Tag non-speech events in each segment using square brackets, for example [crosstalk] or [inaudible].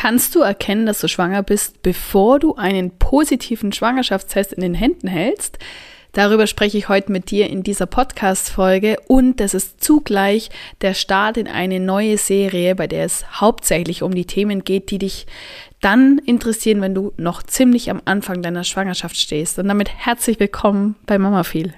Kannst du erkennen, dass du schwanger bist, bevor du einen positiven Schwangerschaftstest in den Händen hältst? Darüber spreche ich heute mit dir in dieser Podcast-Folge und das ist zugleich der Start in eine neue Serie, bei der es hauptsächlich um die Themen geht, die dich dann interessieren, wenn du noch ziemlich am Anfang deiner Schwangerschaft stehst. Und damit herzlich willkommen bei Mama Viel.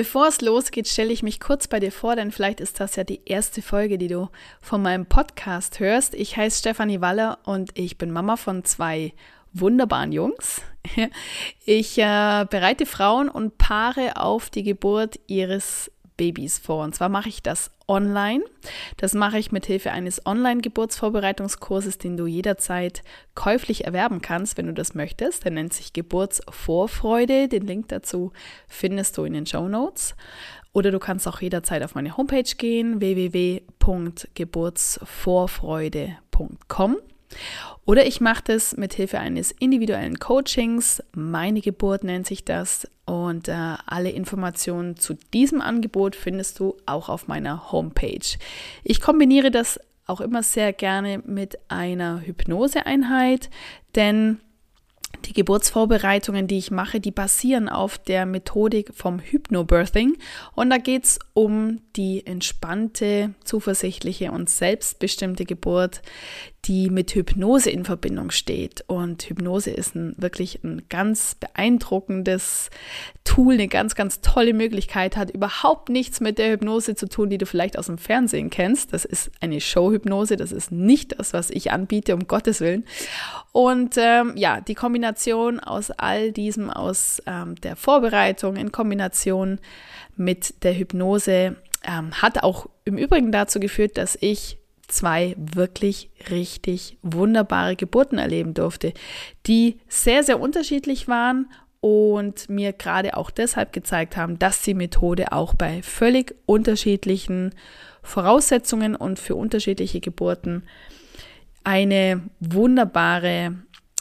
Bevor es losgeht, stelle ich mich kurz bei dir vor, denn vielleicht ist das ja die erste Folge, die du von meinem Podcast hörst. Ich heiße Stefanie Waller und ich bin Mama von zwei wunderbaren Jungs. [laughs] Ich äh, bereite Frauen und Paare auf die Geburt ihres Babys vor. Und zwar mache ich das online. Das mache ich mit Hilfe eines Online-Geburtsvorbereitungskurses, den du jederzeit käuflich erwerben kannst, wenn du das möchtest. Der nennt sich Geburtsvorfreude. Den Link dazu findest du in den Show Notes. Oder du kannst auch jederzeit auf meine Homepage gehen, www.geburtsvorfreude.com. Oder ich mache das mit Hilfe eines individuellen Coachings. Meine Geburt nennt sich das. Und äh, alle Informationen zu diesem Angebot findest du auch auf meiner Homepage. Ich kombiniere das auch immer sehr gerne mit einer Hypnoseeinheit, denn die Geburtsvorbereitungen, die ich mache, die basieren auf der Methodik vom Hypnobirthing. Und da geht es um die entspannte, zuversichtliche und selbstbestimmte Geburt, die mit Hypnose in Verbindung steht. Und Hypnose ist ein, wirklich ein ganz beeindruckendes Tool, eine ganz, ganz tolle Möglichkeit, hat überhaupt nichts mit der Hypnose zu tun, die du vielleicht aus dem Fernsehen kennst. Das ist eine Showhypnose, das ist nicht das, was ich anbiete, um Gottes Willen. Und ähm, ja, die Kombination aus all diesem, aus ähm, der Vorbereitung in Kombination mit der Hypnose, ähm, hat auch im Übrigen dazu geführt, dass ich zwei wirklich richtig wunderbare Geburten erleben durfte, die sehr, sehr unterschiedlich waren und mir gerade auch deshalb gezeigt haben, dass die Methode auch bei völlig unterschiedlichen Voraussetzungen und für unterschiedliche Geburten eine wunderbare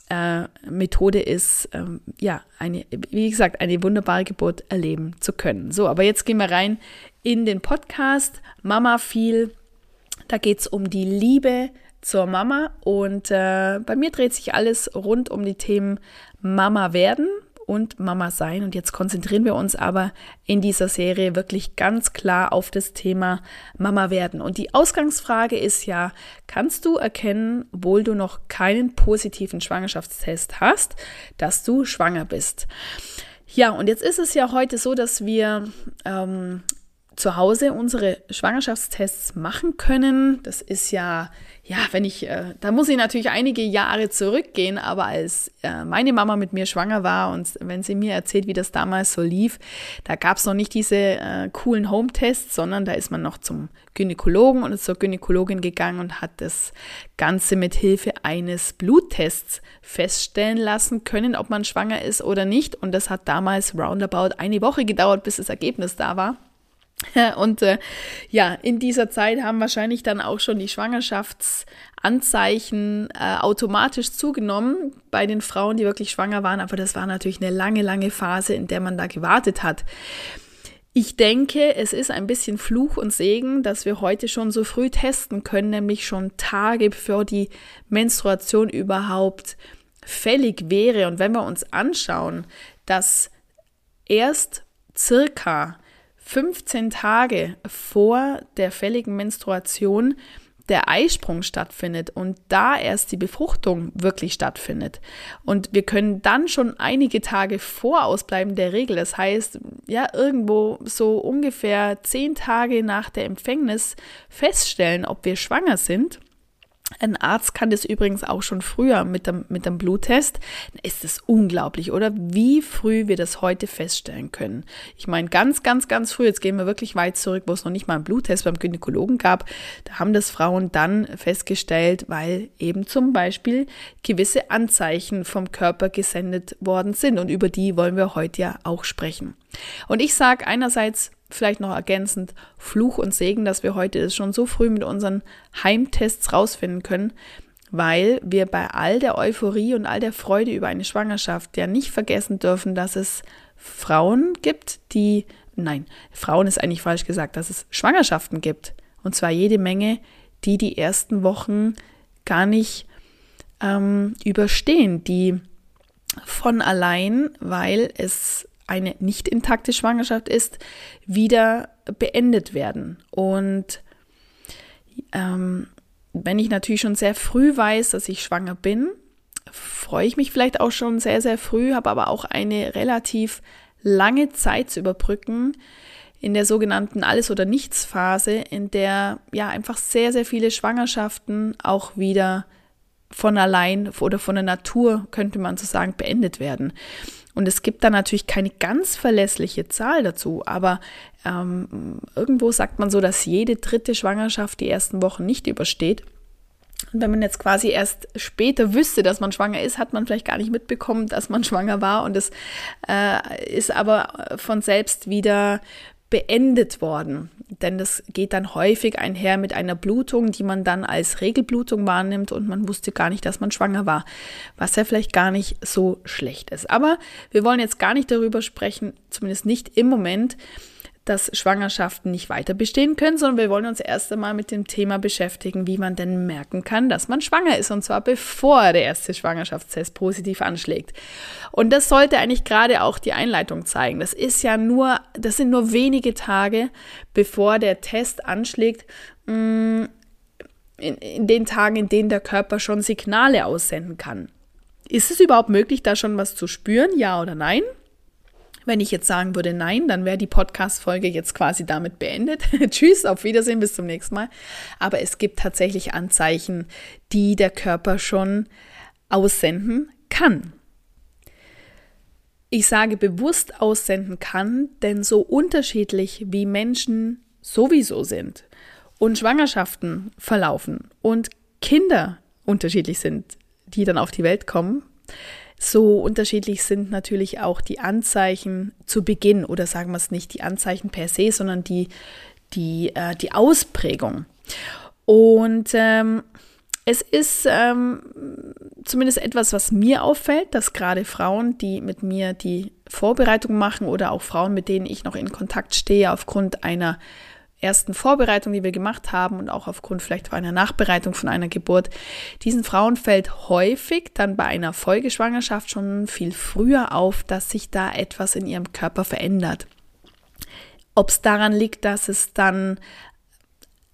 äh, Methode ist, ähm, ja, eine, wie gesagt, eine wunderbare Geburt erleben zu können. So, aber jetzt gehen wir rein in den Podcast. Mama viel da geht es um die Liebe zur Mama und äh, bei mir dreht sich alles rund um die Themen Mama werden und Mama sein. Und jetzt konzentrieren wir uns aber in dieser Serie wirklich ganz klar auf das Thema Mama werden. Und die Ausgangsfrage ist ja, kannst du erkennen, obwohl du noch keinen positiven Schwangerschaftstest hast, dass du schwanger bist? Ja, und jetzt ist es ja heute so, dass wir ähm, zu Hause unsere Schwangerschaftstests machen können. Das ist ja, ja, wenn ich, äh, da muss ich natürlich einige Jahre zurückgehen, aber als äh, meine Mama mit mir schwanger war und wenn sie mir erzählt, wie das damals so lief, da gab es noch nicht diese äh, coolen Home-Tests, sondern da ist man noch zum Gynäkologen und zur Gynäkologin gegangen und hat das Ganze mit Hilfe eines Bluttests feststellen lassen können, ob man schwanger ist oder nicht. Und das hat damals roundabout eine Woche gedauert, bis das Ergebnis da war. [laughs] Und äh, ja, in dieser Zeit haben wahrscheinlich dann auch schon die Schwangerschaftsanzeichen äh, automatisch zugenommen bei den Frauen, die wirklich schwanger waren. Aber das war natürlich eine lange, lange Phase, in der man da gewartet hat. Ich denke, es ist ein bisschen Fluch und Segen, dass wir heute schon so früh testen können, nämlich schon Tage bevor die Menstruation überhaupt fällig wäre. Und wenn wir uns anschauen, dass erst circa 15 Tage vor der fälligen Menstruation der Eisprung stattfindet und da erst die Befruchtung wirklich stattfindet. Und wir können dann schon einige Tage vorausbleiben der Regel. Das heißt, ja, irgendwo so ungefähr zehn Tage nach der Empfängnis feststellen, ob wir schwanger sind. Ein Arzt kann das übrigens auch schon früher mit dem, mit dem Bluttest. Ist es unglaublich, oder? Wie früh wir das heute feststellen können. Ich meine, ganz, ganz, ganz früh, jetzt gehen wir wirklich weit zurück, wo es noch nicht mal einen Bluttest beim Gynäkologen gab. Da haben das Frauen dann festgestellt, weil eben zum Beispiel gewisse Anzeichen vom Körper gesendet worden sind. Und über die wollen wir heute ja auch sprechen. Und ich sage einerseits, vielleicht noch ergänzend Fluch und Segen, dass wir heute schon so früh mit unseren Heimtests rausfinden können, weil wir bei all der Euphorie und all der Freude über eine Schwangerschaft ja nicht vergessen dürfen, dass es Frauen gibt, die, nein, Frauen ist eigentlich falsch gesagt, dass es Schwangerschaften gibt. Und zwar jede Menge, die die ersten Wochen gar nicht ähm, überstehen, die von allein, weil es eine nicht intakte Schwangerschaft ist, wieder beendet werden. Und ähm, wenn ich natürlich schon sehr früh weiß, dass ich schwanger bin, freue ich mich vielleicht auch schon sehr, sehr früh, habe aber auch eine relativ lange Zeit zu überbrücken in der sogenannten Alles- oder Nichts-Phase, in der ja einfach sehr, sehr viele Schwangerschaften auch wieder von allein oder von der Natur, könnte man so sagen, beendet werden. Und es gibt da natürlich keine ganz verlässliche Zahl dazu, aber ähm, irgendwo sagt man so, dass jede dritte Schwangerschaft die ersten Wochen nicht übersteht. Und wenn man jetzt quasi erst später wüsste, dass man schwanger ist, hat man vielleicht gar nicht mitbekommen, dass man [laughs] schwanger war. Und es äh, ist aber von selbst wieder beendet worden. Denn das geht dann häufig einher mit einer Blutung, die man dann als Regelblutung wahrnimmt und man wusste gar nicht, dass man schwanger war, was ja vielleicht gar nicht so schlecht ist. Aber wir wollen jetzt gar nicht darüber sprechen, zumindest nicht im Moment, dass Schwangerschaften nicht weiter bestehen können, sondern wir wollen uns erst einmal mit dem Thema beschäftigen, wie man denn merken kann, dass man schwanger ist und zwar bevor der erste Schwangerschaftstest positiv anschlägt. Und das sollte eigentlich gerade auch die Einleitung zeigen. Das ist ja nur, das sind nur wenige Tage, bevor der Test anschlägt. Mm, in, in den Tagen, in denen der Körper schon Signale aussenden kann. Ist es überhaupt möglich, da schon was zu spüren? Ja oder nein? Wenn ich jetzt sagen würde nein, dann wäre die Podcast-Folge jetzt quasi damit beendet. [laughs] Tschüss, auf Wiedersehen, bis zum nächsten Mal. Aber es gibt tatsächlich Anzeichen, die der Körper schon aussenden kann. Ich sage bewusst aussenden kann, denn so unterschiedlich wie Menschen sowieso sind und Schwangerschaften verlaufen und Kinder unterschiedlich sind, die dann auf die Welt kommen, so unterschiedlich sind natürlich auch die Anzeichen zu Beginn oder sagen wir es nicht die Anzeichen per se, sondern die, die, äh, die Ausprägung. Und ähm, es ist ähm, zumindest etwas, was mir auffällt, dass gerade Frauen, die mit mir die Vorbereitung machen oder auch Frauen, mit denen ich noch in Kontakt stehe, aufgrund einer ersten Vorbereitung, die wir gemacht haben und auch aufgrund vielleicht einer Nachbereitung von einer Geburt, diesen Frauen fällt häufig dann bei einer Folgeschwangerschaft schon viel früher auf, dass sich da etwas in ihrem Körper verändert. Ob es daran liegt, dass es dann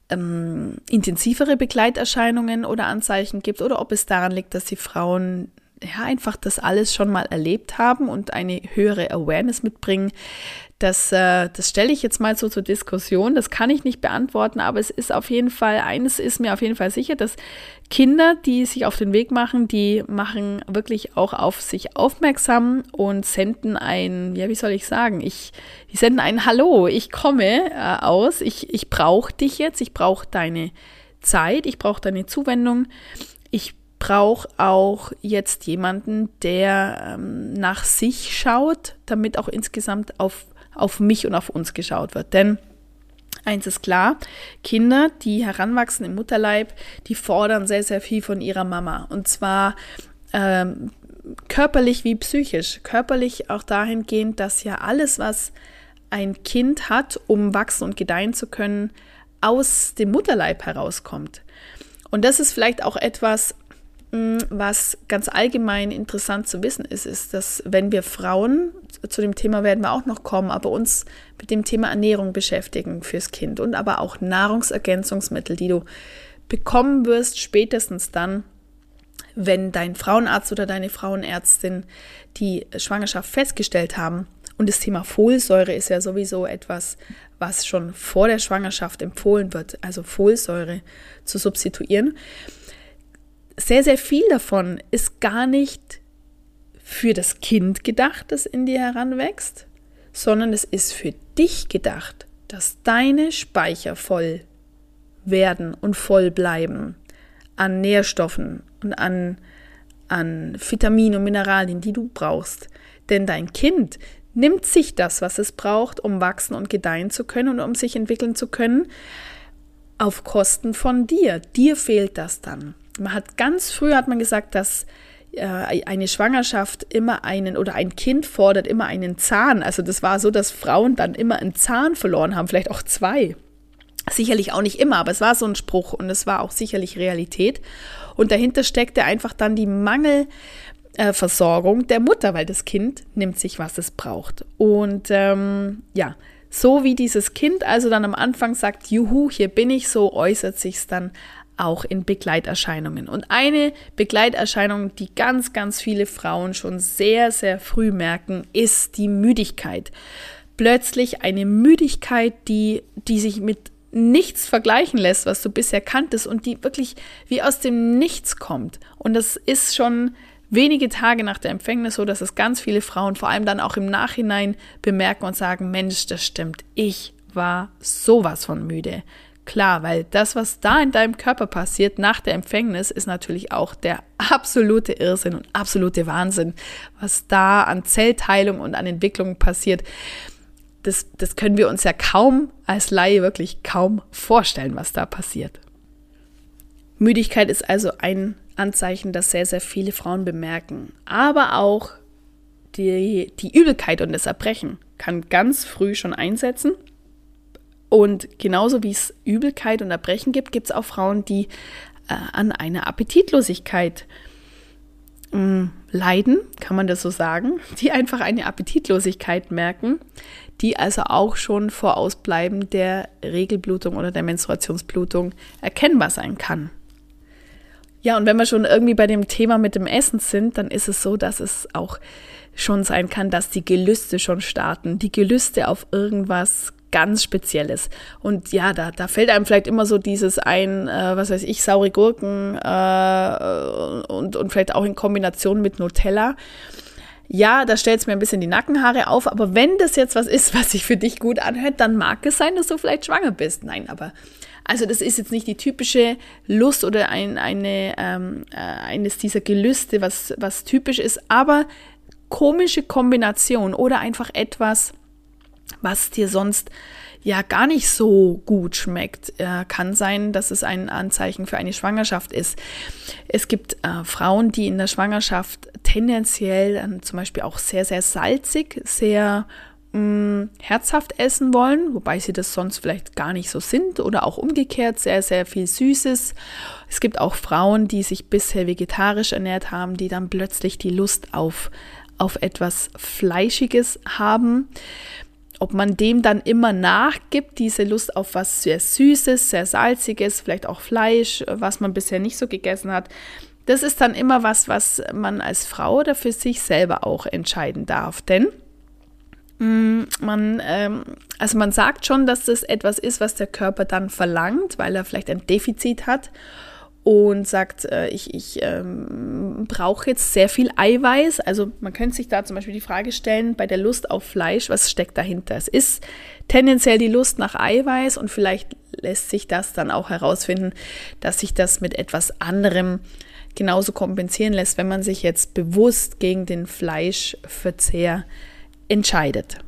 ähm, intensivere Begleiterscheinungen oder Anzeichen gibt oder ob es daran liegt, dass die Frauen ja einfach das alles schon mal erlebt haben und eine höhere Awareness mitbringen, das, äh, das stelle ich jetzt mal so zur Diskussion. Das kann ich nicht beantworten, aber es ist auf jeden Fall, eines ist mir auf jeden Fall sicher, dass Kinder, die sich auf den Weg machen, die machen wirklich auch auf sich aufmerksam und senden ein, ja, wie soll ich sagen, ich, die senden ein Hallo, ich komme äh, aus, ich, ich brauche dich jetzt, ich brauche deine Zeit, ich brauche deine Zuwendung, ich brauche auch jetzt jemanden, der ähm, nach sich schaut, damit auch insgesamt auf auf mich und auf uns geschaut wird. Denn eins ist klar, Kinder, die heranwachsen im Mutterleib, die fordern sehr, sehr viel von ihrer Mama. Und zwar ähm, körperlich wie psychisch. Körperlich auch dahingehend, dass ja alles, was ein Kind hat, um wachsen und gedeihen zu können, aus dem Mutterleib herauskommt. Und das ist vielleicht auch etwas, Mm, was ganz allgemein interessant zu wissen ist, ist, dass wenn wir Frauen, zu dem Thema werden wir auch noch kommen, aber uns mit dem Thema Ernährung beschäftigen fürs Kind und aber auch Nahrungsergänzungsmittel, die du bekommen wirst, spätestens dann, wenn dein Frauenarzt oder deine Frauenärztin die Schwangerschaft festgestellt haben. Und das Thema Folsäure ist ja sowieso etwas, was schon vor der Schwangerschaft empfohlen wird, also Folsäure zu substituieren sehr, sehr viel davon ist gar nicht für das Kind gedacht, das in dir heranwächst, sondern es ist für dich gedacht, dass deine Speicher voll werden und voll bleiben an Nährstoffen und an, an Vitaminen und Mineralien, die du brauchst. Denn dein Kind nimmt sich das, was es braucht, um wachsen und gedeihen zu können und um sich entwickeln zu können, auf Kosten von dir. Dir fehlt das dann. Man hat ganz früh hat man gesagt, dass eine Schwangerschaft immer einen oder ein Kind fordert immer einen Zahn. Also das war so, dass Frauen dann immer einen Zahn verloren haben, vielleicht auch zwei. Sicherlich auch nicht immer, aber es war so ein Spruch und es war auch sicherlich Realität. Und dahinter steckte einfach dann die Mangelversorgung der Mutter, weil das Kind nimmt sich, was es braucht. Und ähm, ja, so wie dieses Kind also dann am Anfang sagt, juhu, hier bin ich, so äußert sich es dann auch in Begleiterscheinungen. Und eine Begleiterscheinung, die ganz, ganz viele Frauen schon sehr, sehr früh merken, ist die Müdigkeit. Plötzlich eine Müdigkeit, die, die sich mit nichts vergleichen lässt, was du bisher kanntest und die wirklich wie aus dem Nichts kommt. Und das ist schon wenige Tage nach der Empfängnis so, dass es ganz viele Frauen vor allem dann auch im Nachhinein bemerken und sagen, Mensch, das stimmt, ich war sowas von müde. Klar, weil das, was da in deinem Körper passiert nach der Empfängnis, ist natürlich auch der absolute Irrsinn und absolute Wahnsinn, was da an Zellteilung und an Entwicklung passiert das, das können wir uns ja kaum als Laie wirklich kaum vorstellen, was da passiert. Müdigkeit ist also ein Anzeichen, das sehr, sehr viele Frauen bemerken. Aber auch die, die Übelkeit und das Erbrechen kann ganz früh schon einsetzen. Und genauso wie es Übelkeit und Erbrechen gibt, gibt es auch Frauen, die äh, an einer Appetitlosigkeit mh, mm, leiden, kann man das so sagen, [laughs] die einfach eine Appetitlosigkeit merken, die also auch schon vor Ausbleiben der Regelblutung oder der Menstruationsblutung erkennbar sein kann. Ja, und wenn wir schon irgendwie bei dem Thema mit dem Essen sind, dann ist es so, dass es auch schon sein kann, dass die Gelüste schon starten. Die Gelüste auf irgendwas ganz Spezielles. Und ja, da, da fällt einem vielleicht immer so dieses ein, äh, was weiß ich, saure Gurken äh, und, und vielleicht auch in Kombination mit Nutella ja, da stellt es mir ein bisschen die Nackenhaare auf, aber wenn das jetzt was ist, was sich für dich gut anhört, dann mag es sein, dass du vielleicht schwanger bist. Nein, aber also das ist jetzt nicht die typische Lust oder ein, eine, ähm, äh, eines dieser Gelüste, was, was typisch ist, aber komische Kombination oder einfach etwas, was dir sonst ja gar nicht so gut schmeckt. Äh, kann sein, dass es ein Anzeichen für eine Schwangerschaft ist. Es gibt äh, Frauen, die in der Schwangerschaft tendenziell äh, zum Beispiel auch sehr, sehr salzig, sehr mm, herzhaft essen wollen, wobei sie das sonst vielleicht gar nicht so sind oder auch umgekehrt sehr, sehr viel Süßes. Es gibt auch Frauen, die sich bisher vegetarisch ernährt haben, die dann plötzlich die Lust auf, auf etwas Fleischiges haben ob man dem dann immer nachgibt, diese Lust auf was sehr Süßes, sehr Salziges, vielleicht auch Fleisch, was man bisher nicht so gegessen hat, das ist dann immer was, was man als Frau oder für sich selber auch entscheiden darf. Denn mm, man, ähm, also man sagt schon, dass das etwas ist, was der Körper dann verlangt, weil er vielleicht ein Defizit hat und sagt, äh, ich, ich ähm, brauche jetzt sehr viel Eiweiß. Also man könnte sich da zum Beispiel die Frage stellen, bei der Lust auf Fleisch, was steckt dahinter? Es ist tendenziell die Lust nach Eiweiß und vielleicht lässt sich das dann auch herausfinden, dass sich das mit etwas anderem genauso kompensieren lässt, wenn man sich jetzt bewusst gegen den Fleischverzehr entscheidet.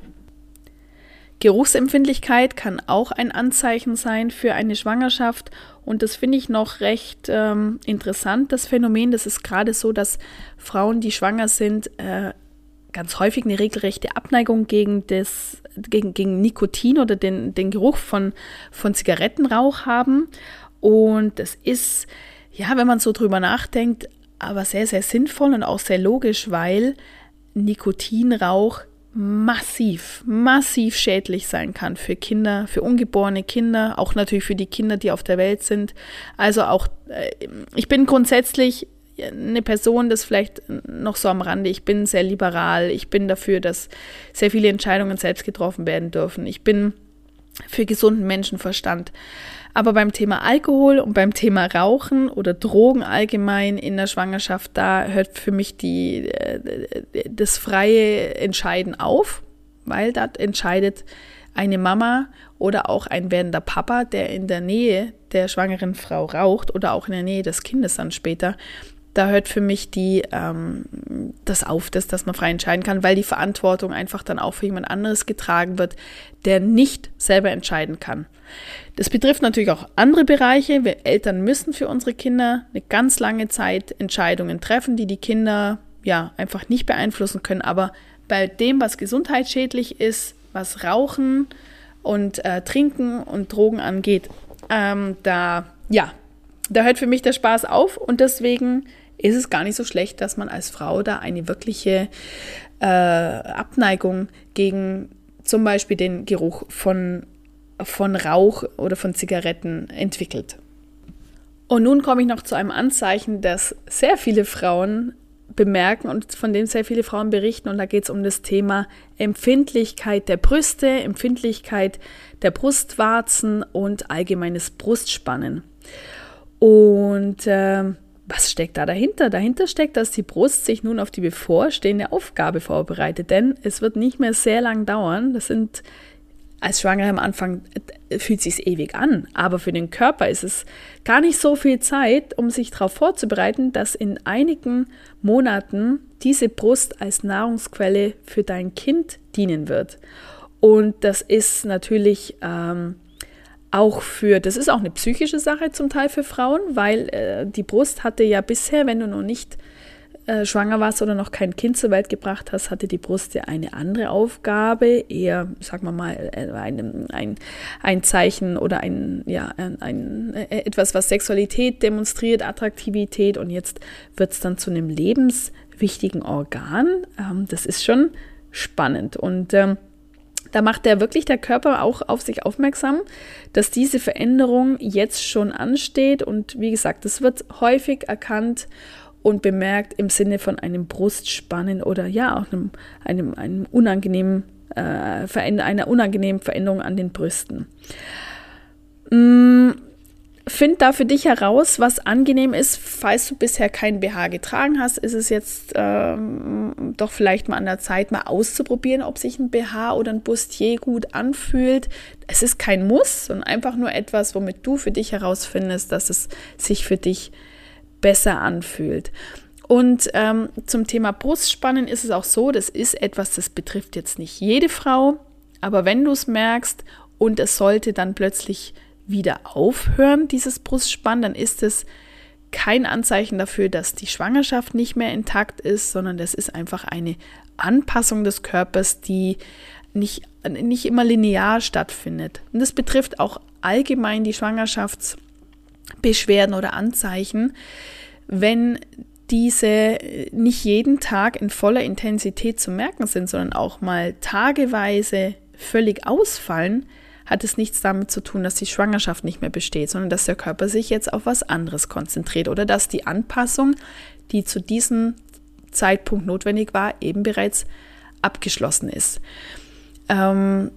Geruchsempfindlichkeit kann auch ein Anzeichen sein für eine Schwangerschaft und das finde ich noch recht ähm, interessant, das Phänomen. Das ist gerade so, dass Frauen, die schwanger sind, äh, ganz häufig eine regelrechte Abneigung gegen, das, gegen, gegen Nikotin oder den, den Geruch von, von Zigarettenrauch haben. Und das ist, ja, wenn man so drüber nachdenkt, aber sehr, sehr sinnvoll und auch sehr logisch, weil Nikotinrauch massiv, massiv schädlich sein kann für Kinder, für ungeborene Kinder, auch natürlich für die Kinder, die auf der Welt sind. Also auch, äh, ich bin grundsätzlich eine Person, das vielleicht noch so am Rande, ich bin sehr liberal, ich bin dafür, dass sehr viele Entscheidungen selbst getroffen werden dürfen. Ich bin für gesunden Menschenverstand. Aber beim Thema Alkohol und beim Thema Rauchen oder Drogen allgemein in der Schwangerschaft, da hört für mich die, äh, das freie Entscheiden auf, weil das entscheidet eine Mama oder auch ein werdender Papa, der in der Nähe der schwangeren Frau raucht oder auch in der Nähe des Kindes dann später, da hört für mich die, ähm, das auf, dass, dass man frei entscheiden kann, weil die Verantwortung einfach dann auch für jemand anderes getragen wird, der nicht selber entscheiden kann. Das betrifft natürlich auch andere Bereiche. Wir Eltern müssen für unsere Kinder eine ganz lange Zeit Entscheidungen treffen, die die Kinder ja einfach nicht beeinflussen können. Aber bei dem, was gesundheitsschädlich ist, was Rauchen und äh, Trinken und Drogen angeht, ähm, da ja, da hört für mich der Spaß auf und deswegen ist es gar nicht so schlecht, dass man als Frau da eine wirkliche äh, Abneigung gegen zum Beispiel den Geruch von, von Rauch oder von Zigaretten entwickelt. Und nun komme ich noch zu einem Anzeichen, das sehr viele Frauen bemerken und von dem sehr viele Frauen berichten. Und da geht es um das Thema Empfindlichkeit der Brüste, Empfindlichkeit der Brustwarzen und allgemeines Brustspannen. Und äh, was steckt da dahinter? Dahinter steckt, dass die Brust sich nun auf die bevorstehende Aufgabe vorbereitet, denn es wird nicht mehr sehr lang dauern. Das sind als Schwangere am Anfang äh, fühlt sich ewig an, aber für den Körper ist es gar nicht so viel Zeit, um sich darauf vorzubereiten, dass in einigen Monaten diese Brust als Nahrungsquelle für dein Kind dienen wird. Und das ist natürlich ähm, auch für, das ist auch eine psychische Sache zum Teil für Frauen, weil äh, die Brust hatte ja bisher, wenn du noch nicht äh, schwanger warst oder noch kein Kind zur Welt gebracht hast, hatte die Brust ja eine andere Aufgabe, eher, sagen wir mal, äh, ein, ein, ein Zeichen oder ein, ja, ein, äh, etwas, was Sexualität demonstriert, Attraktivität und jetzt wird es dann zu einem lebenswichtigen Organ. Ähm, das ist schon spannend und ähm, da macht der wirklich der Körper auch auf sich aufmerksam, dass diese Veränderung jetzt schon ansteht. Und wie gesagt, das wird häufig erkannt und bemerkt im Sinne von einem Brustspannen oder ja auch einem, einem, einem unangenehmen, äh, einer unangenehmen Veränderung an den Brüsten. Mm, Find da für dich heraus, was angenehm ist. Falls du bisher kein BH getragen hast, ist es jetzt ähm, doch vielleicht mal an der Zeit, mal auszuprobieren, ob sich ein BH oder ein Bustier gut anfühlt. Es ist kein Muss, sondern einfach nur etwas, womit du für dich herausfindest, dass es sich für dich besser anfühlt. Und ähm, zum Thema Brustspannen ist es auch so, das ist etwas, das betrifft jetzt nicht jede Frau, aber wenn du es merkst und es sollte dann plötzlich wieder aufhören, dieses Brustspann, dann ist es kein Anzeichen dafür, dass die Schwangerschaft nicht mehr intakt ist, sondern das ist einfach eine Anpassung des Körpers, die nicht, nicht immer linear stattfindet. Und das betrifft auch allgemein die Schwangerschaftsbeschwerden oder Anzeichen, wenn diese nicht jeden Tag in voller Intensität zu merken sind, sondern auch mal tageweise völlig ausfallen, hat es nichts damit zu tun, dass die Schwangerschaft nicht mehr besteht, sondern dass der Körper sich jetzt auf was anderes konzentriert oder dass die Anpassung, die zu diesem Zeitpunkt notwendig war, eben bereits abgeschlossen ist. Ähm,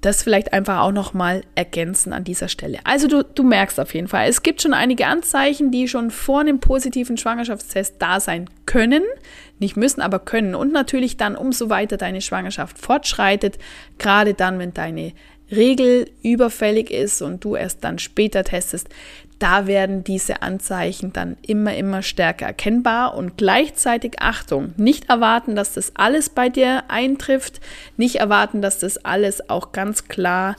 das vielleicht einfach auch noch mal ergänzen an dieser Stelle. Also du, du merkst auf jeden Fall, es gibt schon einige Anzeichen, die schon vor einem positiven Schwangerschaftstest da sein können, nicht müssen, aber können. Und natürlich dann, umso weiter deine Schwangerschaft fortschreitet, gerade dann, wenn deine Regel überfällig ist und du erst dann später testest, da werden diese Anzeichen dann immer, immer stärker erkennbar und gleichzeitig Achtung, nicht erwarten, dass das alles bei dir eintrifft, nicht erwarten, dass das alles auch ganz klar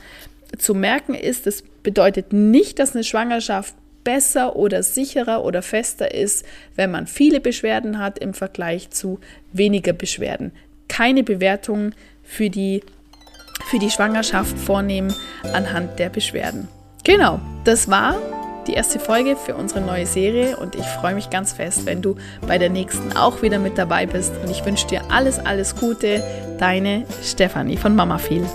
zu merken ist. Das bedeutet nicht, dass eine Schwangerschaft besser oder sicherer oder fester ist, wenn man viele Beschwerden hat im Vergleich zu weniger Beschwerden. Keine Bewertung für die, für die Schwangerschaft vornehmen anhand der Beschwerden. Genau, das war die erste Folge für unsere neue Serie und ich freue mich ganz fest, wenn du bei der nächsten auch wieder mit dabei bist und ich wünsche dir alles, alles Gute. Deine Stefanie von Mama viel.